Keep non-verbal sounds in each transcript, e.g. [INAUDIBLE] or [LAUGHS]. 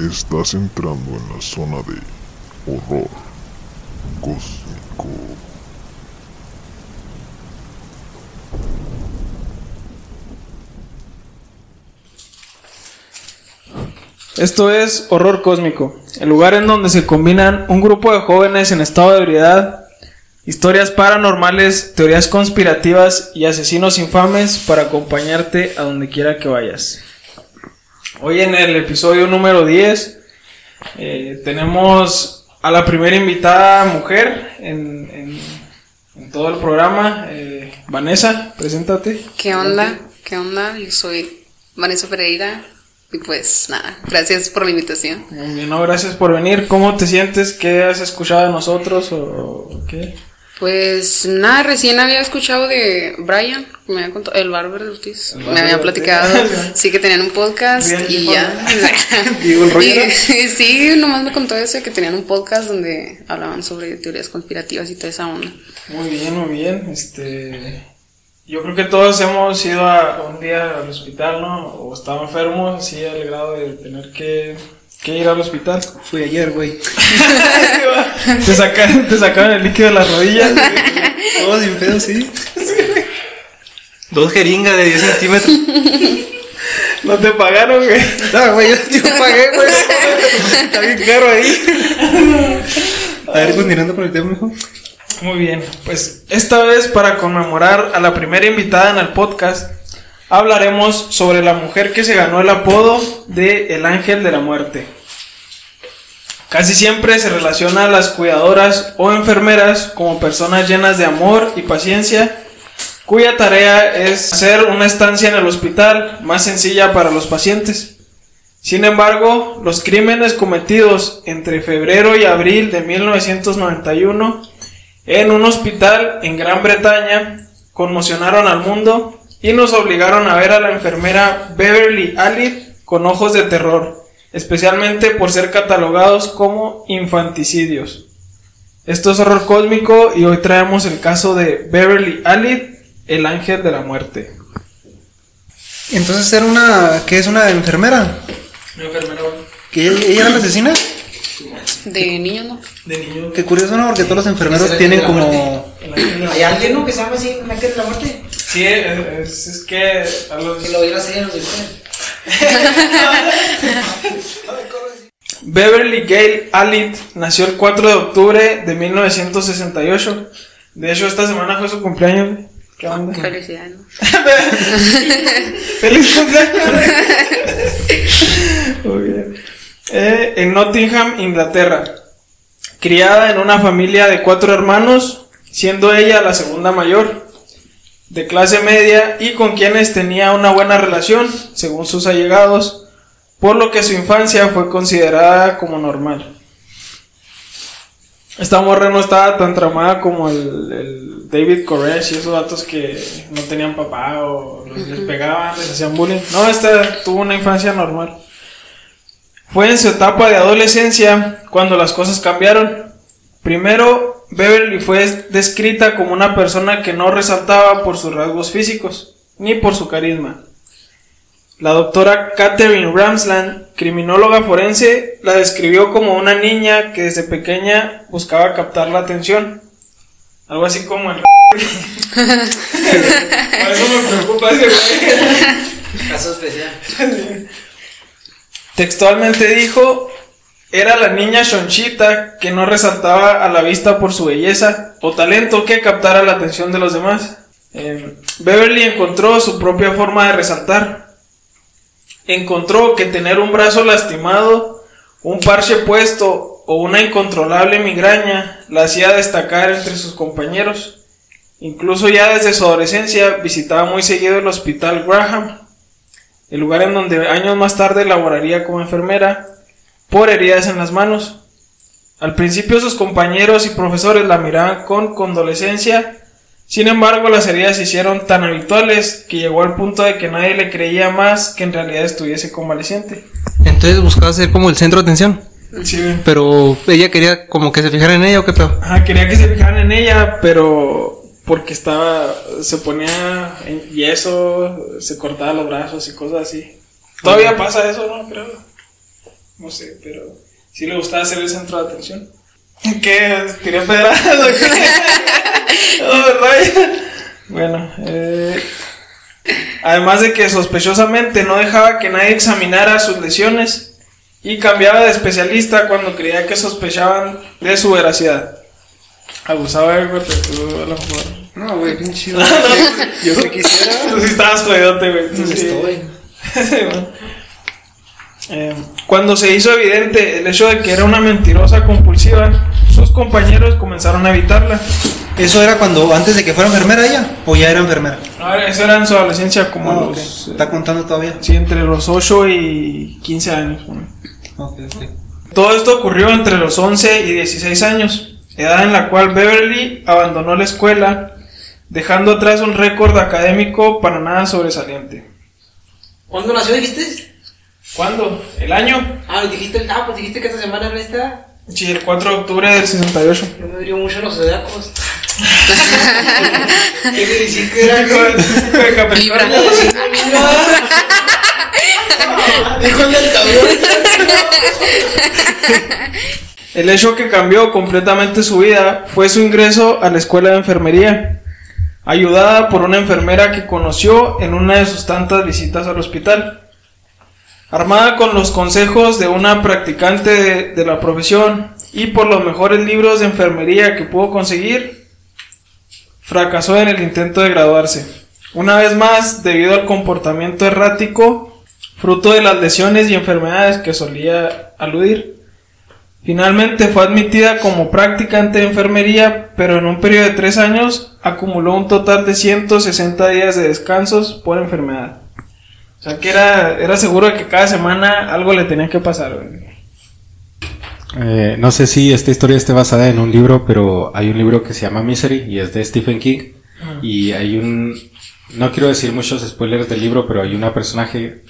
Estás entrando en la zona de horror cósmico. Esto es Horror Cósmico, el lugar en donde se combinan un grupo de jóvenes en estado de ebriedad, historias paranormales, teorías conspirativas y asesinos infames para acompañarte a donde quiera que vayas. Hoy en el episodio número 10 eh, tenemos a la primera invitada mujer en, en- en todo el programa, eh, Vanessa, preséntate. ¿Qué onda? ¿Qué onda? Yo soy Vanessa Pereira y pues nada, gracias por la invitación. Muy bien, no, gracias por venir. ¿Cómo te sientes? ¿Qué has escuchado de nosotros o, o qué? Pues nada, recién había escuchado de Brian, me había contado, el Barber de Ortiz, me Barber había de platicado, [LAUGHS] sí que tenían un podcast Bien, y ya. [LAUGHS] Y- [LAUGHS] sí, nomás me contó eso, que tenían un podcast donde hablaban sobre teorías conspirativas y toda esa onda. Muy bien, muy bien. Este, yo creo que todos hemos ido a, un día al hospital, ¿no? O estaba enfermos, así al grado de tener que, que ir al hospital. Fui ayer, güey. [LAUGHS] te, sacaron, te sacaron el líquido de las rodillas. Todo sin pedo, sí. Dos jeringas de 10 centímetros. No te pagaron, güey. No, güey, yo, yo pagué, güey. Está bien caro ahí. A ver, continuando con el tema, mijo. Muy bien, pues esta vez para conmemorar a la primera invitada en el podcast, hablaremos sobre la mujer que se ganó el apodo de El Ángel de la Muerte. Casi siempre se relaciona a las cuidadoras o enfermeras como personas llenas de amor y paciencia, cuya tarea es hacer una estancia en el hospital más sencilla para los pacientes. Sin embargo, los crímenes cometidos entre febrero y abril de 1991 en un hospital en Gran Bretaña conmocionaron al mundo y nos obligaron a ver a la enfermera Beverly Alid con ojos de terror, especialmente por ser catalogados como infanticidios. Esto es horror cósmico y hoy traemos el caso de Beverly Alid, el ángel de la muerte. Entonces era una. ¿Qué es una enfermera? Una enfermera ¿Que ella, ella era la asesina? De niños, ¿no? de niño. Qué curioso, ¿no? Porque todos los enfermeros el tienen como. El Hay alguien ¿no? que se llama así, un ángel de la muerte. Sí, es, es que a los... Que lo vi la serie en los dibujos. [LAUGHS] Beverly Gale Alid nació el 4 de octubre de 1968. De hecho, esta semana fue su cumpleaños. güey. ¿Qué onda? Felicidades, ¿no? [LAUGHS] ¡Feliz cumpleaños! Muy bien. Eh, en Nottingham, Inglaterra. Criada en una familia de cuatro hermanos, siendo ella la segunda mayor, de clase media y con quienes tenía una buena relación, según sus allegados, por lo que su infancia fue considerada como normal. Esta morra no estaba tan tramada como el, el David Koresh y esos datos que no tenían papá o los- les pegaban, les hacían bullying. No, esta tuvo una infancia normal. Fue en su etapa de adolescencia cuando las cosas cambiaron. Primero, Beverly fue descrita como una persona que no resaltaba por sus rasgos físicos, ni por su carisma. La doctora Catherine Ramsland, criminóloga forense, la describió como una niña que desde pequeña buscaba captar la atención. Algo así como el... [LAUGHS] Por eso me preocupa ese güey. Caso especial. Textualmente dijo, era la niña chonchita que no resaltaba a la vista por su belleza o talento que captara la atención de los demás. Eh, Beverly encontró su propia forma de resaltar. Encontró que tener un brazo lastimado, un parche puesto o una incontrolable migraña la hacía destacar entre sus compañeros. Incluso ya desde su adolescencia visitaba muy seguido el hospital Graham, el lugar en donde años más tarde laboraría como enfermera por heridas en las manos. Al principio sus compañeros y profesores la miraban con condolescencia, sin embargo las heridas se hicieron tan habituales que llegó al punto de que nadie le creía más que en realidad estuviese convaleciente. Entonces buscaba ser como el centro de atención. Sí. Pero ella quería como que se fijara en ella o qué pedo. Ajá, quería que se fijaran en ella, pero porque estaba, se ponía en yeso, se cortaba los brazos y cosas así. Todavía pasa eso, ¿no? Creo. No sé, pero sí le gustaba ser el centro de atención. ¿Qué? ¿Tiré pedradas o qué? No, ¿verdad? Bueno, eh, además de que sospechosamente no dejaba que nadie examinara sus lesiones y cambiaba de especialista cuando creía que sospechaban de su veracidad. Abusaba de güey, pero tú a lo mejor. No, güey, pinche. [LAUGHS] Yo que quisiera. Tú sí estabas jodidote, güey. sí. Estoy. [LAUGHS] Eh, cuando se hizo evidente el hecho de que era una mentirosa compulsiva, sus compañeros comenzaron a evitarla. ¿Eso era cuando, antes de que fuera enfermera ella? ¿O ya era enfermera? Eso era en su adolescencia, como Ah, los. ok. ¿Está contando todavía? Sí, entre los 8 y 15 años. bueno. Ok, ok. Todo esto ocurrió entre los 11 y 16 años, edad en la cual Beverly abandonó la escuela, dejando atrás un récord académico para nada sobresaliente. ¿Cuándo nació dijiste? ¿Cuándo? ¿El año? Ah, dijiste, ah, pues dijiste que esta semana era esta. Sí, el 4 de octubre del 68. Yo me dio mucho los zodiacos. [LAUGHS] ¿Qué me decís que era? De- Capricornio. Libra. Dijo el del cabrón. El hecho que cambió completamente su vida fue su ingreso a la escuela de enfermería, ayudada por una enfermera que conoció en una de sus tantas visitas al hospital. Armada con los consejos de una practicante de, la profesión y por los mejores libros de enfermería que pudo conseguir, fracasó en el intento de graduarse. Una vez más, debido al comportamiento errático, fruto de las lesiones y enfermedades que solía aludir. Finalmente fue admitida como practicante de enfermería, pero en un periodo de tres años acumuló un total de 160 días de descansos por enfermedad. O sea que era, era seguro de que cada semana algo le tenía que pasar. güey. Eh, no sé si esta historia esté basada en un libro, pero hay un libro que se llama Misery y es de Stephen King. Y hay un. No quiero decir muchos spoilers del libro, pero hay una personaje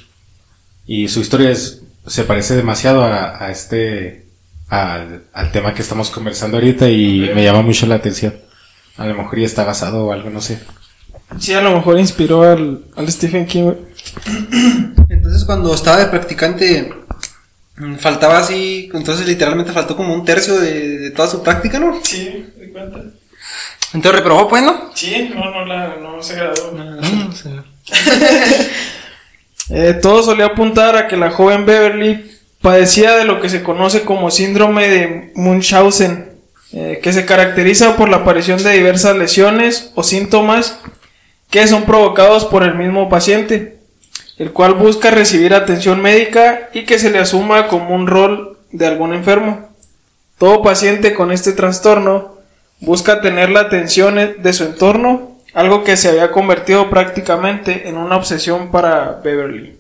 y su historia es, se parece demasiado a, a este. Al, al tema que estamos conversando ahorita y me llama mucho la atención. A lo mejor ya está basado o algo, no sé. Sí, a lo mejor inspiró al, al Stephen King. güey. Entonces, cuando estaba de practicante, mm, faltaba así. Entonces, literalmente faltó como un tercio de, de toda su práctica, ¿no? Sí, ¿te cuenta? Entonces, reprobó, pues, ¿no? Sí, no, no, la, no se graduó. [LAUGHS] Sí. [LAUGHS] Eh, todo solía apuntar a que la joven Beverly padecía de lo que se conoce como síndrome de Munchausen, eh, que se caracteriza por la aparición de diversas lesiones o síntomas que son provocados por el mismo paciente, el cual busca recibir atención médica y que se le asuma como un rol de algún enfermo. Todo paciente con este trastorno busca tener la atención de su entorno, algo que se había convertido prácticamente en una obsesión para Beverly.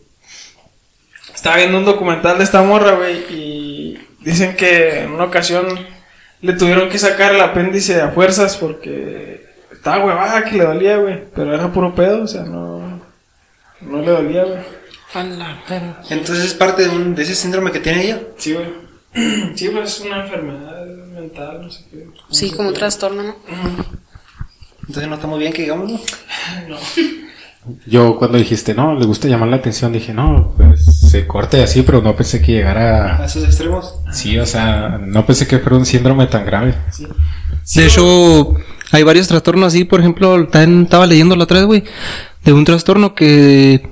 Estaba viendo un documental de esta morra, güey, y dicen que en una ocasión le tuvieron que sacar el apéndice a fuerzas porque estaba huevada que le dolía, güey, pero era puro pedo, o sea, no, no le dolía, güey. Entonces, es parte de, un- de ese síndrome que tiene ella. Sí, güey. [CLEARS THROAT] Sí, pues es una enfermedad mental, no sé qué. Sí, como un trastorno, ¿no? Entonces, no está muy bien que digamos, ¿no? Yo cuando dijiste, no, le gusta llamar la atención, dije, no, pues se corte así, pero no pensé que llegara A esos extremos. Sí, o sea, no pensé que fuera un síndrome tan grave. de hecho, hay varios trastornos así, por ejemplo, también estaba leyendo la otra vez, güey, de un trastorno que,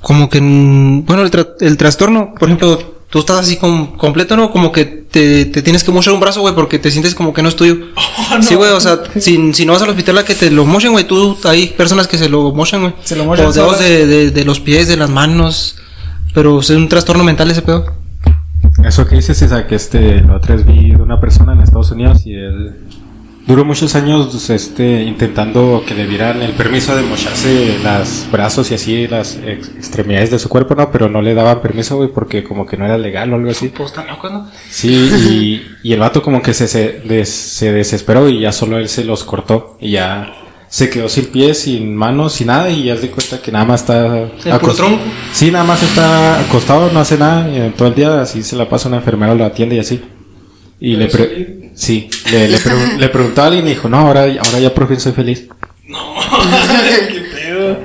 como que, bueno, el, tra- el trastorno, por ejemplo, tú estás así com- completo, ¿no? Como que te, te tienes que mochar un brazo, güey, porque te sientes como que no es tuyo. [LAUGHS] Sí, güey, o sea, si, si no vas al hospital a que te lo mochen, güey, tú, hay personas que se lo mochan, güey. Se lo mochan O dedos de, de, de los pies, de las manos, pero es un trastorno mental ese pedo. Eso que dices es a que este, la otra vez vi de una persona en Estados Unidos y él duró muchos años este, intentando que le dieran el permiso de mocharse los brazos y así las ex- extremidades de su cuerpo, ¿no? Pero no le daban permiso, güey, porque como que no era legal o algo así. Pues están locos, ¿no? Sí, y, y el vato como que se, se, des- se desesperó y ya solo él se los cortó y ya se quedó sin pies, sin manos, sin nada y ya se cuenta que nada más está puro acos- tronco. Sí, nada más está acostado, no hace nada y en todo el día así se la pasa una enfermera, lo atiende y así. Y le, pre- sí, le, le, pregun- [LAUGHS] le preguntó a alguien y dijo, no, ahora, ahora ya por fin soy feliz. [LAUGHS] Qué pedo.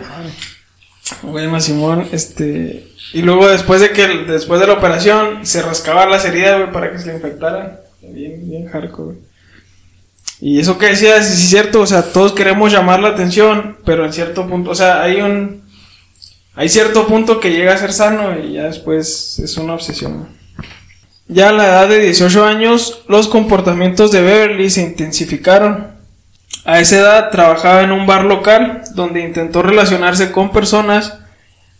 Bueno, Simón, este. Y luego después de que después de la operación se rascaba las heridas, güey, para que se le infectaran. Bien, bien hardcore, güey. Y eso que decías, sí es cierto, o sea, todos queremos llamar la atención, pero en cierto punto, o sea, hay un. Hay cierto punto que llega a ser sano y ya después es una obsesión. güey. Ya a la edad de 18 años, los comportamientos de Beverly se intensificaron. A esa edad trabajaba en un bar local donde intentó relacionarse con personas,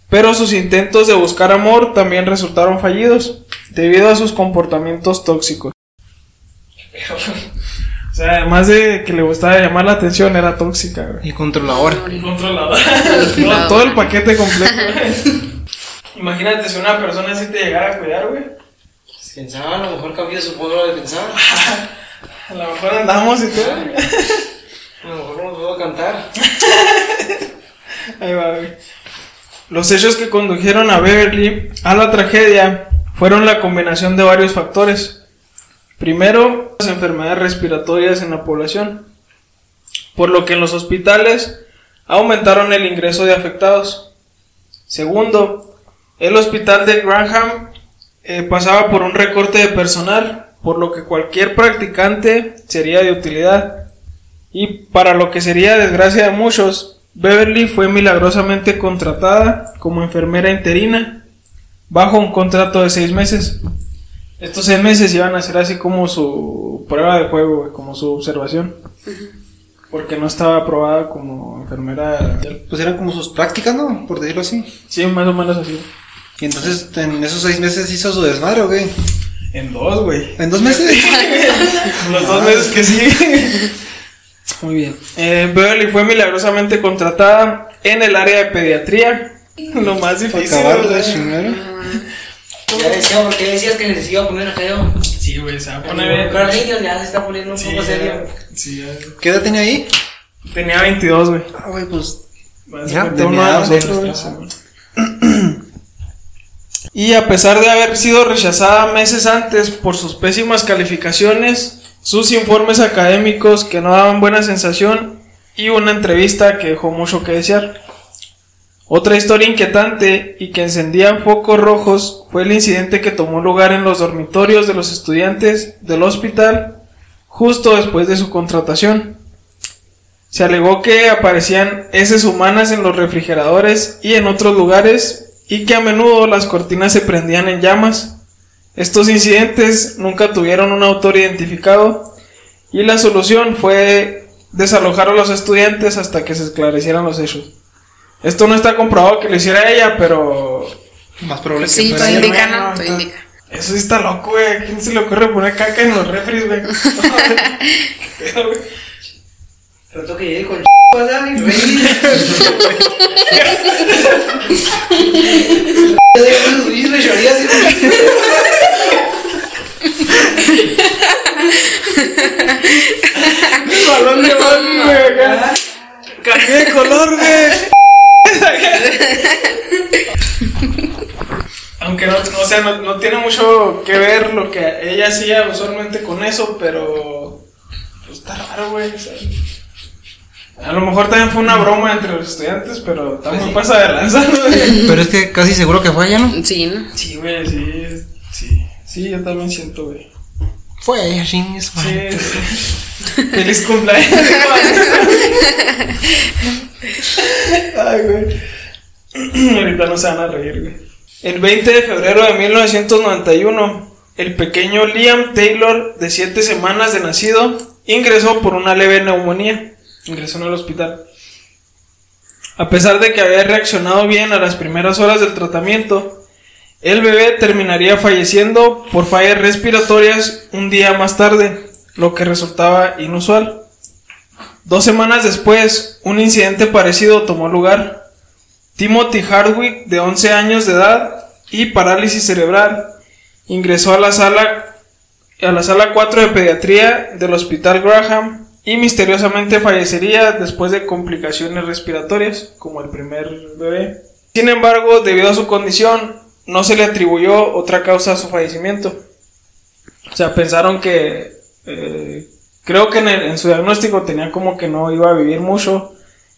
pero sus intentos de buscar amor también resultaron fallidos debido a sus comportamientos tóxicos. O sea, además de que le gustaba llamar la atención, era tóxica, güey. Y controlador. Controladora. todo, todo el paquete completo. [LAUGHS] Imagínate si una persona así te llegara a cuidar, güey. Pensaba, a lo mejor cambió su modo de pensar. [LAUGHS] A lo mejor andamos y todo. A lo mejor no nos puedo cantar. Ahí va, güey. Los hechos que condujeron a Beverly a la tragedia fueron la combinación de varios factores. Primero, las enfermedades respiratorias en la población, por lo que en los hospitales aumentaron el ingreso de afectados. Segundo, el hospital de Graham eh, pasaba por un recorte de personal, por lo que cualquier practicante sería de utilidad. Y para lo que sería desgracia de muchos, Beverly fue milagrosamente contratada como enfermera interina bajo un contrato de seis meses. Estos seis meses iban a ser así como su prueba de juego, como su observación. Porque no estaba aprobada como enfermera. Pues eran como sus prácticas, ¿no? Por decirlo así. Sí, más o menos así. Y entonces en esos seis meses hizo su desmadre, ¿o qué? En dos, güey. ¿En dos meses? Los dos meses que sí. Muy bien. Eh, Beverly fue milagrosamente contratada en el área de pediatría. Lo más difícil. acabar de ¿verdad? chingar. Ya decía, porque decías que les iba a poner feo. Sí, güey, se va a poner. Pero niño ya se está poniendo un Sí, poco serio. sí, ya. ¿Qué edad tenía ahí? Tenía 22, güey. Ah, güey, pues. Ya, nosotros, güey. Y a pesar de haber sido rechazada meses antes por sus pésimas calificaciones, sus informes académicos que no daban buena sensación y una entrevista que dejó mucho que desear. Otra historia inquietante y que encendía focos rojos fue el incidente que tomó lugar en los dormitorios de los estudiantes del hospital justo después de su contratación. Se alegó que aparecían heces humanas en los refrigeradores y en otros lugares y que a menudo las cortinas se prendían en llamas. Estos incidentes nunca tuvieron un autor identificado y la solución fue desalojar a los estudiantes hasta que se esclarecieran los hechos. Esto no está comprobado que lo hiciera ella, pero Más probable que Sí, todo indica, ¿no? Todo está- indica. eso sí está loco, güey. ¿A quién se le ocurre poner caca en los refris, güey? [LAUGHS] [LAUGHS] Pero, que llegue con ¿verdad? [LAUGHS] Y [LAUGHS] balón de acá. Cambié de color, güey. Aunque no, o sea, no, no tiene mucho que ver lo que ella hacía usualmente con eso, pero pues está raro, güey. o sea. A lo mejor también fue una broma entre los estudiantes, pero también pasa de lanza. [LAUGHS] Pero es que casi seguro que fue ella, ¿no? Sí, ¿no? Sí, güey, sí, sí. Sí, yo también siento, güey. Fue ella, chingue su madre. Sí, sí. [LAUGHS] Feliz cumpleaños. Ay, güey. [CLEARS THROAT] Ahorita no se van a reír, güey. El 20 de febrero de 1991, el pequeño Liam Taylor, de 7 semanas de nacido, ingresó por una leve neumonía. Ingresó en el hospital. A pesar de que había reaccionado bien a las primeras horas del tratamiento, el bebé terminaría falleciendo por fallas respiratorias un día más tarde, lo que resultaba inusual. Dos semanas después, un incidente parecido tomó lugar. Timothy Hardwick, de 11 años de edad y parálisis cerebral, ingresó a la sala a la sala 4 de pediatría del Hospital Graham y misteriosamente fallecería después de complicaciones respiratorias, como el primer bebé. Sin embargo, debido a su condición, no se le atribuyó otra causa a su fallecimiento. O sea, pensaron que, eh, creo que en, el- en su diagnóstico tenía como que no iba a vivir mucho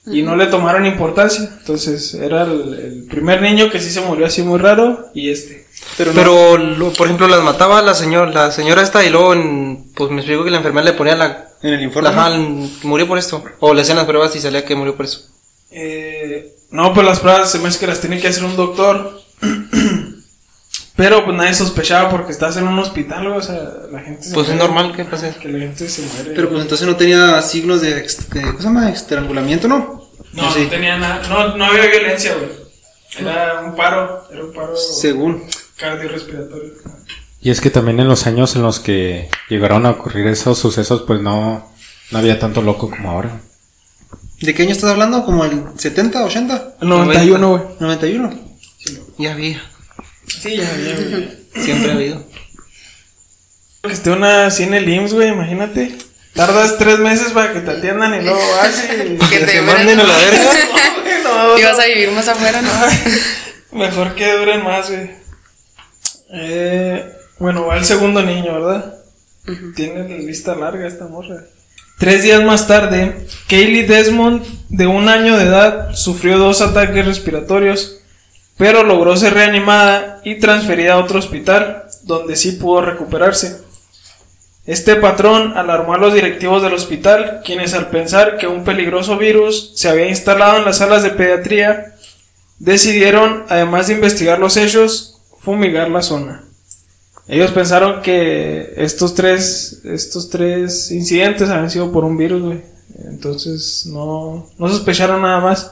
y no le tomaron importancia. Entonces era el, el primer niño que sí se murió así muy raro y este. Pero, Pero, no- lo- por ejemplo, las mataba la señora, la señora esta y luego, en- pues me explico que la enfermera le ponía la... En el informe. Ajá, murió por esto. O le hacían las pruebas y salía que murió por eso. Eh, no, pues las pruebas se me hace que las tiene que hacer un doctor. [CLEARS THROAT] Pero pues nadie sospechaba porque estás en un hospital, o sea, la gente se Pues es normal que pase. Que la gente se muere. Pero pues entonces no tenía signos de, de- ¿cómo se llama? Estrangulamiento, ¿no? no, Sí. no tenía nada, no, no había violencia, güey. Era un paro, era un paro Según. Cardiorrespiratorio. Y es que también en los años en los que llegaron a ocurrir esos sucesos, pues no, no había tanto loco como ahora. ¿De qué año estás hablando? ¿Como el 70, 80? El 91, güey. 91. Ya había. Sí, ya había, güey. Siempre ha habido. Que esté una así en el IMSS, güey, imagínate. Tardas tres meses para que te atiendan y luego vas y [LAUGHS] Que te manden a la verga. [LAUGHS] No, güey, no, Y no. vas a vivir más afuera, ¿no? [LAUGHS] Mejor que duren más, güey. Eh, bueno, va el segundo niño, ¿verdad? Tiene la lista larga esta morra. Tres días más tarde, Kaylee Desmond, de un año de edad, sufrió dos ataques respiratorios, pero logró ser reanimada y transferida a otro hospital, donde sí pudo recuperarse. Este patrón alarmó a los directivos del hospital, quienes al pensar que un peligroso virus se había instalado en las salas de pediatría, decidieron, además de investigar los hechos, fumigar la zona. Ellos pensaron que estos tres, estos tres incidentes habían sido por un virus, güey. Entonces no, no sospecharon nada más.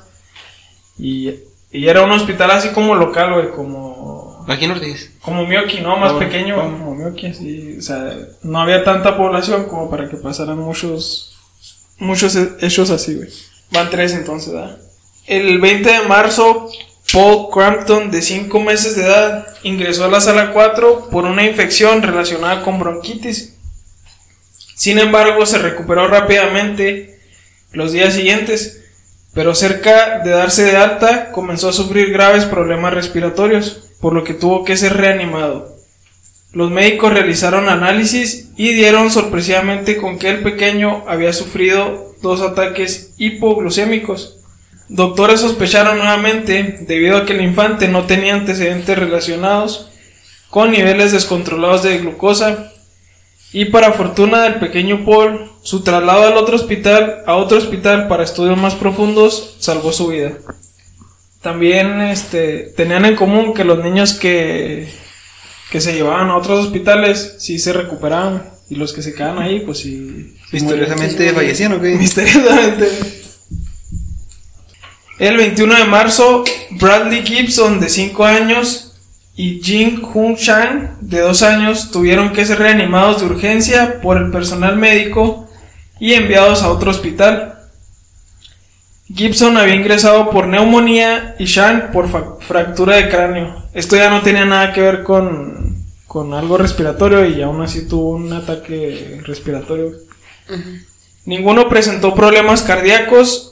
Y, y era un hospital así como local, güey, como, Aquí en Ortiz. como Mioki, ¿no? Más Oh, pequeño, como Mioki, así. O sea, no había tanta población como para que pasaran muchos, muchos he- hechos así, güey. Van tres entonces, ¿verdad? El 20 de marzo, Paul Crampton, de 5 meses de edad, ingresó a la sala 4 por una infección relacionada con bronquitis. Sin embargo, se recuperó rápidamente los días siguientes, pero cerca de darse de alta comenzó a sufrir graves problemas respiratorios, por lo que tuvo que ser reanimado. Los médicos realizaron análisis y dieron sorpresivamente con que el pequeño había sufrido dos ataques hipoglucémicos. Doctores sospecharon nuevamente debido a que el infante no tenía antecedentes relacionados con niveles descontrolados de glucosa y para fortuna del pequeño Paul, su traslado al otro hospital, a otro hospital para estudios más profundos, salvó su vida. También este, tenían en común que los niños que, que se llevaban a otros hospitales sí se recuperaban y los que se quedaban ahí pues sí... Misteriosamente morían. fallecían, ¿o qué? [LAUGHS] Misteriosamente. El 21 de marzo, Bradley Gibson, de 5 años, y Jin Hun Chang, de 2 años, tuvieron que ser reanimados de urgencia por el personal médico y enviados a otro hospital. Gibson había ingresado por neumonía y Chang por fractura de cráneo. Esto ya no tenía nada que ver con, con algo respiratorio y aún así tuvo un ataque respiratorio. Ninguno presentó problemas cardíacos,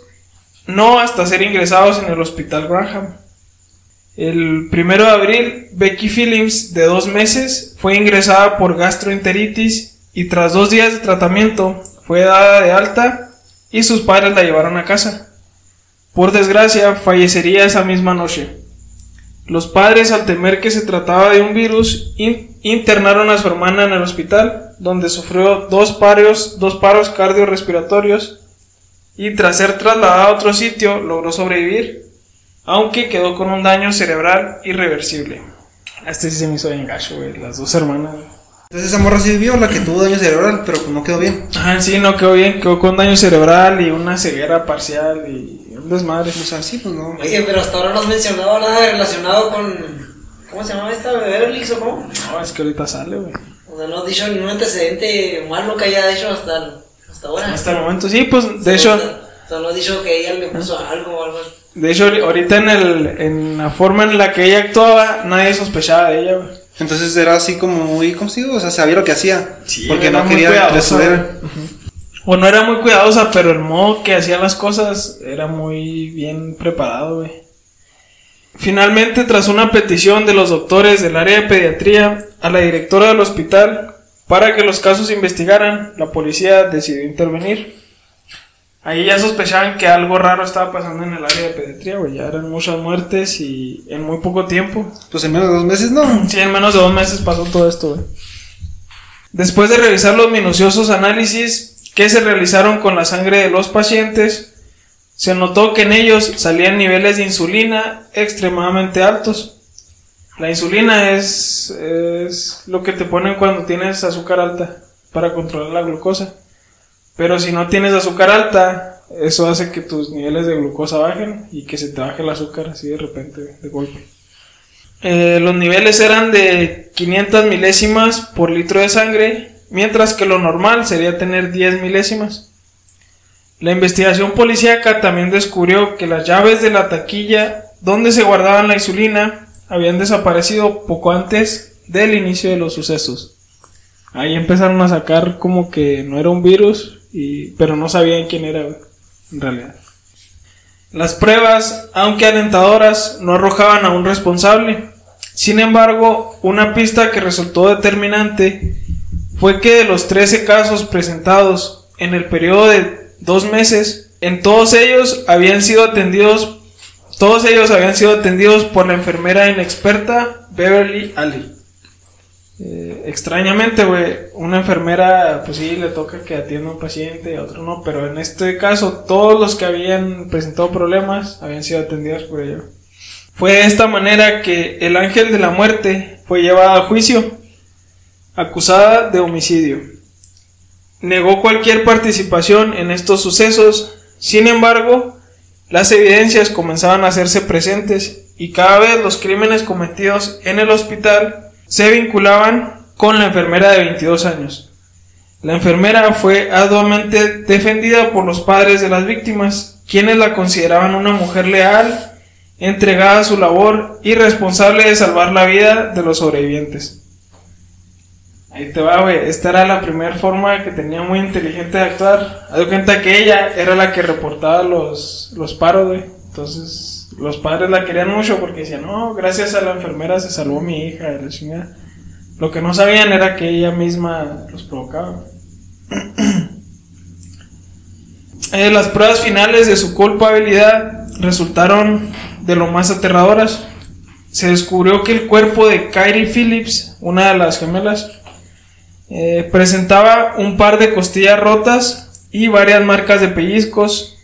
no hasta ser ingresados en el hospital Graham. El primero de abril, Becky Phillips, de dos meses, fue ingresada por gastroenteritis y tras dos días de tratamiento fue dada de alta y sus padres la llevaron a casa. Por desgracia, fallecería esa misma noche. Los padres, al temer que se trataba de un virus, in- internaron a su hermana en el hospital, donde sufrió dos paros, dos paros cardiorrespiratorios y tras ser trasladada a otro sitio logró sobrevivir, aunque quedó con un daño cerebral irreversible. Este sí se me hizo bien gacho, güey, las dos hermanas. Entonces esa morra sí vivió, la que tuvo daño cerebral, pero pues no quedó bien. Ajá, sí, no quedó bien, quedó con daño cerebral y una ceguera parcial y un desmadre. O sea, sí, pues no. Oye, pero hasta ahora no has mencionado nada relacionado con. ¿Cómo se llama esta? ¿Beverly o cómo? No, es que ahorita sale, güey. O sea, no has dicho ningún antecedente malo que haya hecho hasta, hasta ahora. Hasta el momento, sí, pues de hecho, no has dicho que ella le puso algo o algo. de hecho ahorita en el, en la forma en la que ella actuaba, nadie sospechaba de ella, güey. Entonces era así como muy, ¿cómo se digo? O sea, sabía lo que hacía. porque era no quería güey. O no era muy cuidadosa, pero el modo que hacía las cosas era muy bien preparado, güey. Finalmente, tras una petición de los doctores del área de pediatría a la directora del hospital para que los casos se investigaran, la policía decidió intervenir. Ahí ya sospechaban que algo raro estaba pasando en el área de pediatría, güey. Ya eran muchas muertes y en muy poco tiempo. Pues en menos de dos meses, no. [CLEARS THROAT] Sí, en menos de dos meses pasó todo esto, güey. Después de revisar los minuciosos análisis que se realizaron con la sangre de los pacientes, se notó que en ellos salían niveles de insulina extremadamente altos. La insulina es, es lo que te ponen cuando tienes azúcar alta para controlar la glucosa. Pero si no tienes azúcar alta, eso hace que tus niveles de glucosa bajen y que se te baje el azúcar así de repente, de golpe. Eh, los niveles eran de 500 milésimas por litro de sangre, mientras que lo normal sería tener 10 milésimas. La investigación policíaca también descubrió que las llaves de la taquilla donde se guardaban la insulina habían desaparecido poco antes del inicio de los sucesos. Ahí empezaron a sacar como que no era un virus, y, pero no sabían quién era en realidad. Las pruebas, aunque alentadoras, no arrojaban a un responsable. Sin embargo, una pista que resultó determinante fue que de los 13 casos presentados en el periodo de dos meses, en todos ellos habían sido atendidos, todos ellos habían sido atendidos por la enfermera inexperta Beverly Alley. Eh, extrañamente, güey, una enfermera, pues sí, le toca que atienda a un paciente y a otro no, pero en este caso todos los que habían presentado problemas habían sido atendidos por ella. Fue de esta manera que el ángel de la muerte fue llevada a juicio, acusada de homicidio. Negó cualquier participación en estos sucesos, sin embargo, las evidencias comenzaban a hacerse presentes y cada vez los crímenes cometidos en el hospital se vinculaban con la enfermera de 22 años. La enfermera fue arduamente defendida por los padres de las víctimas, quienes la consideraban una mujer leal, entregada a su labor y responsable de salvar la vida de los sobrevivientes. Ahí te va, güey. Esta era la primera forma que tenía muy inteligente de actuar. Haz de cuenta que ella era la que reportaba los, los paros, güey. Entonces, los padres la querían mucho porque decían, no, gracias a la enfermera se salvó mi hija. la chingada". Lo que no sabían era que ella misma los provocaba. [CLEARS THROAT] Eh, las pruebas finales de su culpabilidad resultaron de lo más aterradoras. Se descubrió que el cuerpo de Kyrie Phillips, una de las gemelas, eh, presentaba un par de costillas rotas y varias marcas de pellizcos.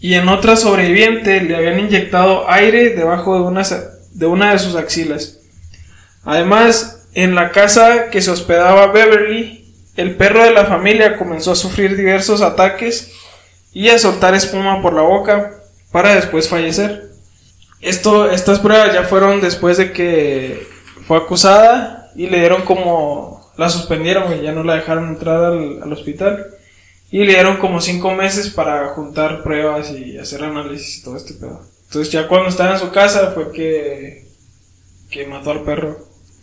Y en otra sobreviviente le habían inyectado aire debajo de una, de una de sus axilas. Además, en la casa que se hospedaba Beverly, el perro de la familia comenzó a sufrir diversos ataques y a soltar espuma por la boca para después fallecer. Esto, estas pruebas ya fueron después de que fue acusada y le dieron como la suspendieron y ya no la dejaron entrar al, al hospital y le dieron como cinco meses para juntar pruebas y hacer análisis y todo este pedo. Entonces ya cuando estaba en su casa fue que, que mató al perro.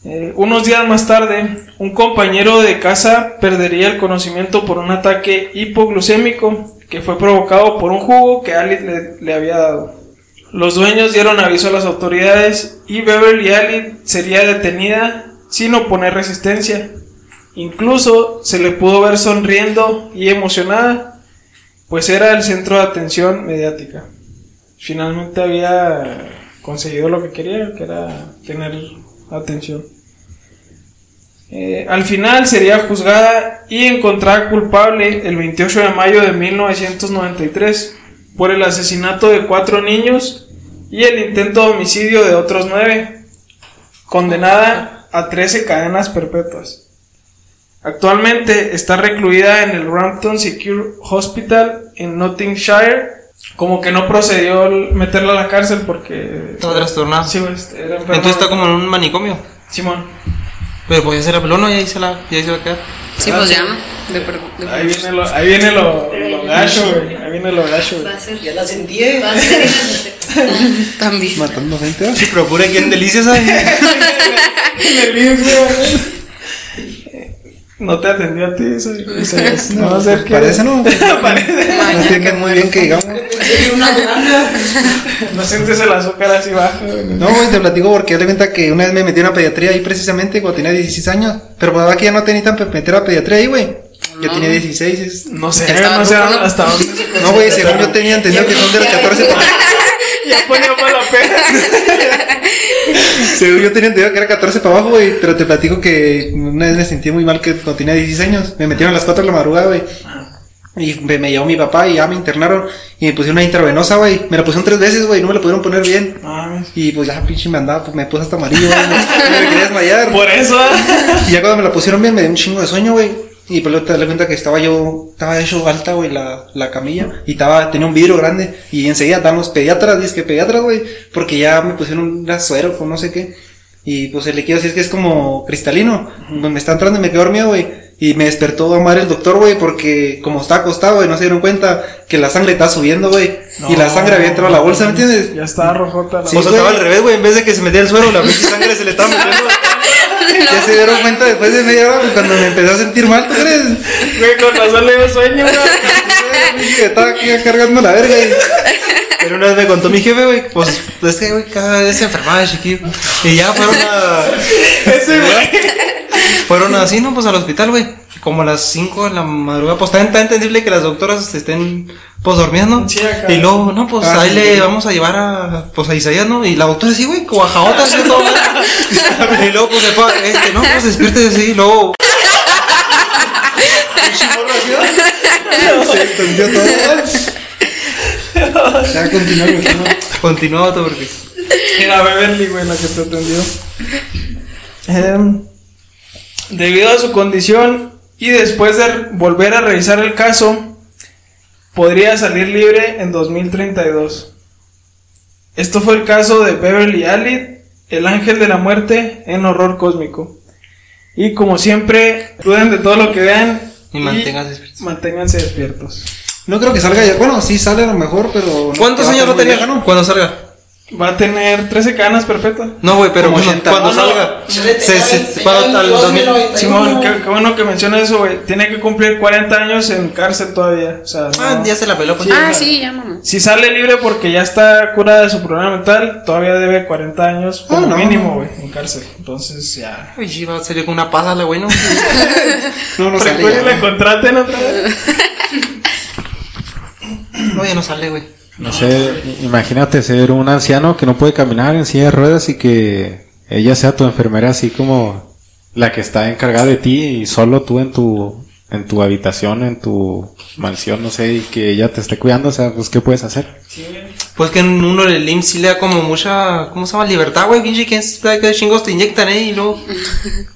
Eh, unos días más tarde, un compañero de casa perdería el conocimiento por un ataque hipoglucémico que fue provocado por un jugo que Ali le, había dado. Los dueños dieron aviso a las autoridades y Beverly Ali sería detenida sin oponer resistencia. Incluso se le pudo ver sonriendo y emocionada, pues era el centro de atención mediática. Finalmente había conseguido lo que quería, que era tener atención. Eh, al final sería juzgada y encontrada culpable el 28 de mayo de 1993 por el asesinato de cuatro niños y el intento de homicidio de otros nueve, condenada a 13 cadenas perpetuas. Actualmente está recluida en el Rampton Secure Hospital en Nottinghamshire. Como que no procedió meterla a la cárcel porque... Estaba trastornada. Sí, este, era. Entonces está como en un manicomio. Simón. Pero pues ya se la peló, ¿no? Y ahí se, la, y ahí se va a quedar. Sí, pues ya. De per- de- Ahí viene lo, ahí viene lo, lo gacho, güey. Ahí viene lo gacho, güey. Va a ser. Ya la sentí, eh. Va a ser. [LAUGHS] También. Matando gente. Sí, procura aquí en Delicias, ¿sabes? No te atendió a ti, eso. eso es- no va a ser que. Parece, ¿no? [LAUGHS] Parece. No tiene muy bien que digamos. No sientes el azúcar así bajo. No, güey, te platico porque le cuenta que una vez me metí en una pediatría ahí precisamente cuando tenía 16 años. Pero pues que ya no tenía tan meter a pediatría ahí, güey. Yo No. tenía 16. es- No sé, no sé ¿no? hasta dónde se No, güey, según yo tenía entendido que son de los 14 para Ya [LAUGHS] ponía mala pena. Según yo tenía entendido que era 14 para abajo, güey. Pero te platico que una vez me sentí muy mal que cuando tenía 16 años. Me metieron a las 4 de la madrugada, güey. Y me, me llevó mi papá y ya me internaron. Y me pusieron una intravenosa, güey. Me la pusieron tres veces, güey. No me la pudieron poner bien. Y pues ya, pinche me andaba, pues me puse hasta amarillo, güey. Me, me quería desmayar. Por eso. Y ya cuando me la pusieron bien, me dio un chingo de sueño, güey. Y pues luego te das cuenta que estaba yo, estaba hecho alta, güey, la, la camilla. Y estaba, tenía un vidrio grande. Y enseguida dan los pediatras, dices que pediatras, güey. Porque ya me pusieron un suero con no sé qué. Y pues el líquido así es que es como cristalino. Me está entrando y me quedé dormido, güey. Y me despertó a amar el doctor, güey, porque como está acostado, güey, no se dieron cuenta que la sangre está subiendo, güey. y la sangre había entrado a la bolsa, ¿me entiendes? Ya estaba rojota la Sí, bolsa. o sea, estaba al revés, güey, en vez de que se metía el suero, la sangre se le estaba metiendo. [LAUGHS] Ya se dieron cuenta después de media hora, güey, cuando me empecé a sentir mal, ¿tú crees? Güey, con razón le dio sueño, güey. [LAUGHS] Estaba aquí cargando la verga. y- Pero una vez me contó mi jefe, güey, pues es que, güey, cada vez se enfermaba de chiquillo. Y ya fueron a. Ese güey. Fueron así, ¿no? Pues al hospital, güey. Como a las 5 de la madrugada. Pues está, está entendible que las doctoras estén, pues durmiendo. Sí, acá. y luego, no, pues Ah, ahí sí. le vamos a llevar a, pues a Isaías, ¿no? Y la doctora así, güey, cuajaota, así todo. [LAUGHS] y luego, pues, se fue, este, no, pues despierte así, y luego. Se extendió todo. Ya continuó, güey. Continuó todo porque. Era Beverly, güey, la que te atendió. Em, debido a su condición y después de volver a revisar el caso, podría salir libre en 2032. Esto fue el caso de Beverly Alid, el ángel de la muerte en horror cósmico. Y como siempre, duden de todo lo que vean Y manténganse despiertos. manténganse despiertos. No creo que salga ya. Bueno, sí sale a lo mejor, pero. no ¿Cuántos años va a tener cuando salga? Va a tener 13 canas perpetuas. No, güey, pero Como cuando, 80. cuando No, no. salga. Se Se, se, cuando al 2000. Simón, qué, qué bueno que menciona eso, güey. Tiene que cumplir 40 años en cárcel todavía. O sea, Ah, no. ya se la peló, pues. Ah, sí, ya, mamá. si sale libre porque ya está curada de su problema mental, todavía debe 40 años como Ah, no. mínimo, güey, en cárcel. Entonces, ya. Uy, sí, va a salir con una pásala, güey, ¿no? [LAUGHS] No, no ya. le contraten otra vez. [LAUGHS] No, ya no sale, güey. No sé, imagínate ser un anciano que no puede caminar en silla de ruedas y que ella sea tu enfermera así como la que está encargada de ti y solo tú en tu en tu habitación, en tu mansión, no sé, y que ella te esté cuidando, o sea, pues qué puedes hacer? Pues que en uno del IMSS sí le da como mucha. ¿Cómo se llama? Libertad, güey. Pinche, ¿quién sabe qué chingos te inyectan, eh? Y luego.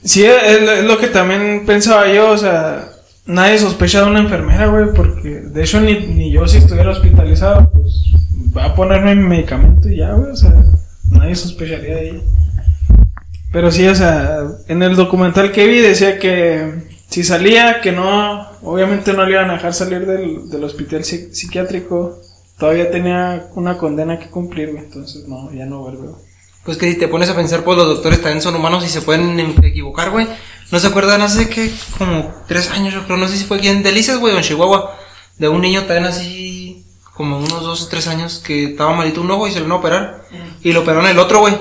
Sí, es, es lo que también pensaba yo, o sea, nadie sospecha de una enfermera, güey, porque de hecho ni, ni yo si estuviera hospitalizado, pues va a ponerme mi medicamento y ya, güey, o sea, nadie sospecharía de ella. Pero sí, o sea, en el documental que vi decía que si salía, que no, obviamente no le iban a dejar salir del, del hospital psi- psiquiátrico, todavía tenía una condena que cumplir, entonces no, ya no vuelve. Pues que si te pones a pensar, pues los doctores también son humanos y se pueden equivocar, güey. No se acuerdan hace que como tres años, yo creo, no sé si fue aquí en Delicias, güey, o en Chihuahua, de un niño también así, como unos dos o tres años, que estaba malito un ojo y se lo iban a operar. Y lo operaron el otro, güey.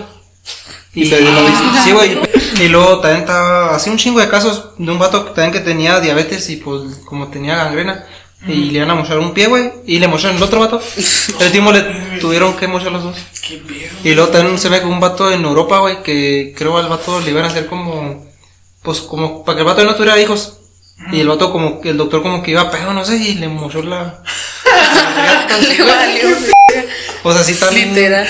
Y, sí, güey. Y luego también estaba, así un chingo de casos de un vato que también que tenía diabetes y pues como tenía gangrena. Y le iban a mochar un pie, güey. Y le mocharon el otro vato. [LAUGHS] El último le tuvieron que mochar los dos. Y luego también se ve que un vato en Europa, güey, que creo al vato le iban a hacer como, pues como, para que el vato no tuviera hijos. Y el vato como, que el doctor como que iba a pedo, no sé, y le mochó la... [LAUGHS] Le valió. Pues así tan... Literal.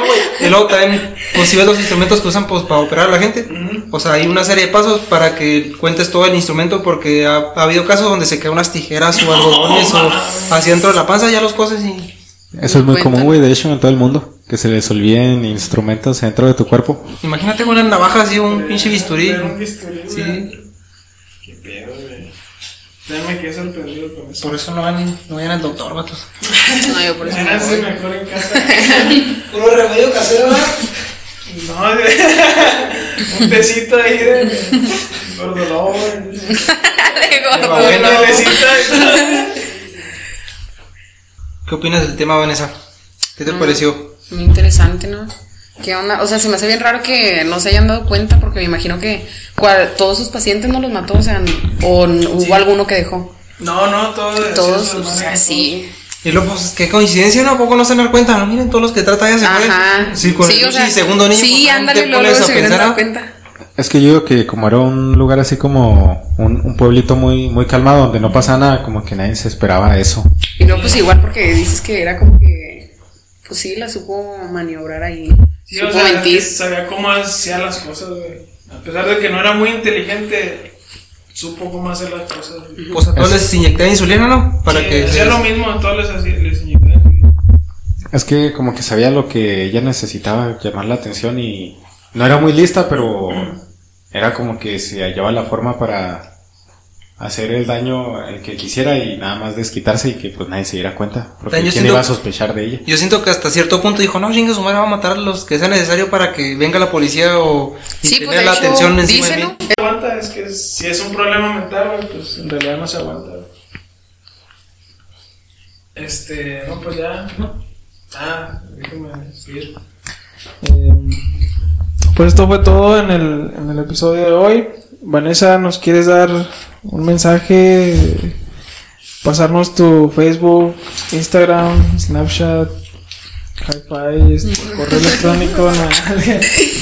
No, güey. Y luego también, pues si ves los instrumentos que usan pues para operar a la gente. O sea, hay una serie de pasos para que cuentes todo el instrumento porque ha, ha habido casos donde se quedan unas tijeras o algodones o así dentro de la panza, ya los coses y... Eso es muy común, güey, de hecho en todo el mundo, que se les olviden instrumentos dentro de tu cuerpo. Imagínate con una navaja así, un pinche bisturí. Un bisturí, güey. Sí. Ya me quedé sorprendido con eso. Por eso no van, no vayan al doctor, vatos. [LAUGHS] No, yo por eso. Sí voy. mejor en casa. [LAUGHS] Puro remedio casero. No, de- [LAUGHS] un tecito ahí de gordolobo, güey. Luego, Una mielecita. ¿Qué opinas del tema, Vanessa? ¿Qué te pareció? Muy interesante, ¿no? ¿Qué onda? O sea, se me hace bien raro que no se hayan dado cuenta porque me imagino que todos sus pacientes no los mató, o sea, o hubo alguno que dejó. No, no, todo, Todos, sí, o sea, no, sí. Y luego, pues, qué coincidencia, ¿no? ¿A poco no se dan cuenta? No, miren, todos los que trata ya se Ajá. fueron. Sí, con el o sea, segundo niño. Sí, pues, ándale, luego, se hubieran dado ¿no? cuenta. Es que yo digo que como era un lugar así como un, un pueblito muy, muy calmado donde no pasa nada, como que nadie se esperaba eso. Y luego, pues igual, porque dices que era como que. Pues sí, la supo maniobrar ahí. Sí, o sea, sabía cómo hacía las cosas, güey. A pesar de que no era muy inteligente, supo cómo hacer las cosas. güey. Pues a todos les inyectaban insulina, ¿no? Para Sí, que. hacía lo mismo, a todos les, les inyectaban. Es que como que sabía lo que ella necesitaba, llamar la atención y no era muy lista, pero era como que se hallaba la forma para hacer el daño el que quisiera y nada más desquitarse y que pues nadie se diera cuenta. Porque Yo quién siento- iba a sospechar de ella. Yo siento que hasta cierto punto dijo, no, chinga su madre, va a matar a los que sea necesario para que venga la policía o y Sí, tener pues la hecho, atención encima de mí. es que si es un problema mental, pues en realidad no se aguanta. Este, no, pues ya, no. Ah, déjame seguir. Eh, pues esto fue todo en el, en el episodio de hoy. Vanessa, ¿nos quieres dar un mensaje? Pasarnos tu Facebook, Instagram, Snapchat, Hi-Fi, este, correo electrónico.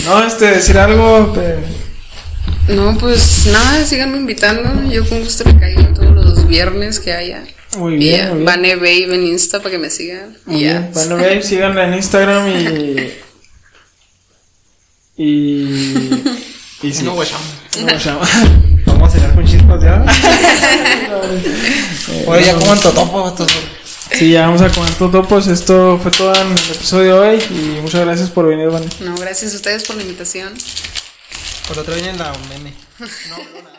No, no este, decir algo. Te- No, pues nada, síganme invitando. Yo con gusto me caigo todos los viernes que haya. Muy bien, muy bien. Vane Babe en Insta para que me sigan. Muy Y ya. bien. Bueno, ve, síganla en Instagram y. [LAUGHS] Y. Y sí. No. [LAUGHS] Vamos a cenar con chispas ya. [LAUGHS] Oye, ya coman totopo, estos, güey. Sí, ya vamos a comer topos. Esto fue todo en el episodio de hoy. Y muchas gracias por venir, Van. No, gracias a ustedes por la invitación. Por otra viene la meme. [LAUGHS]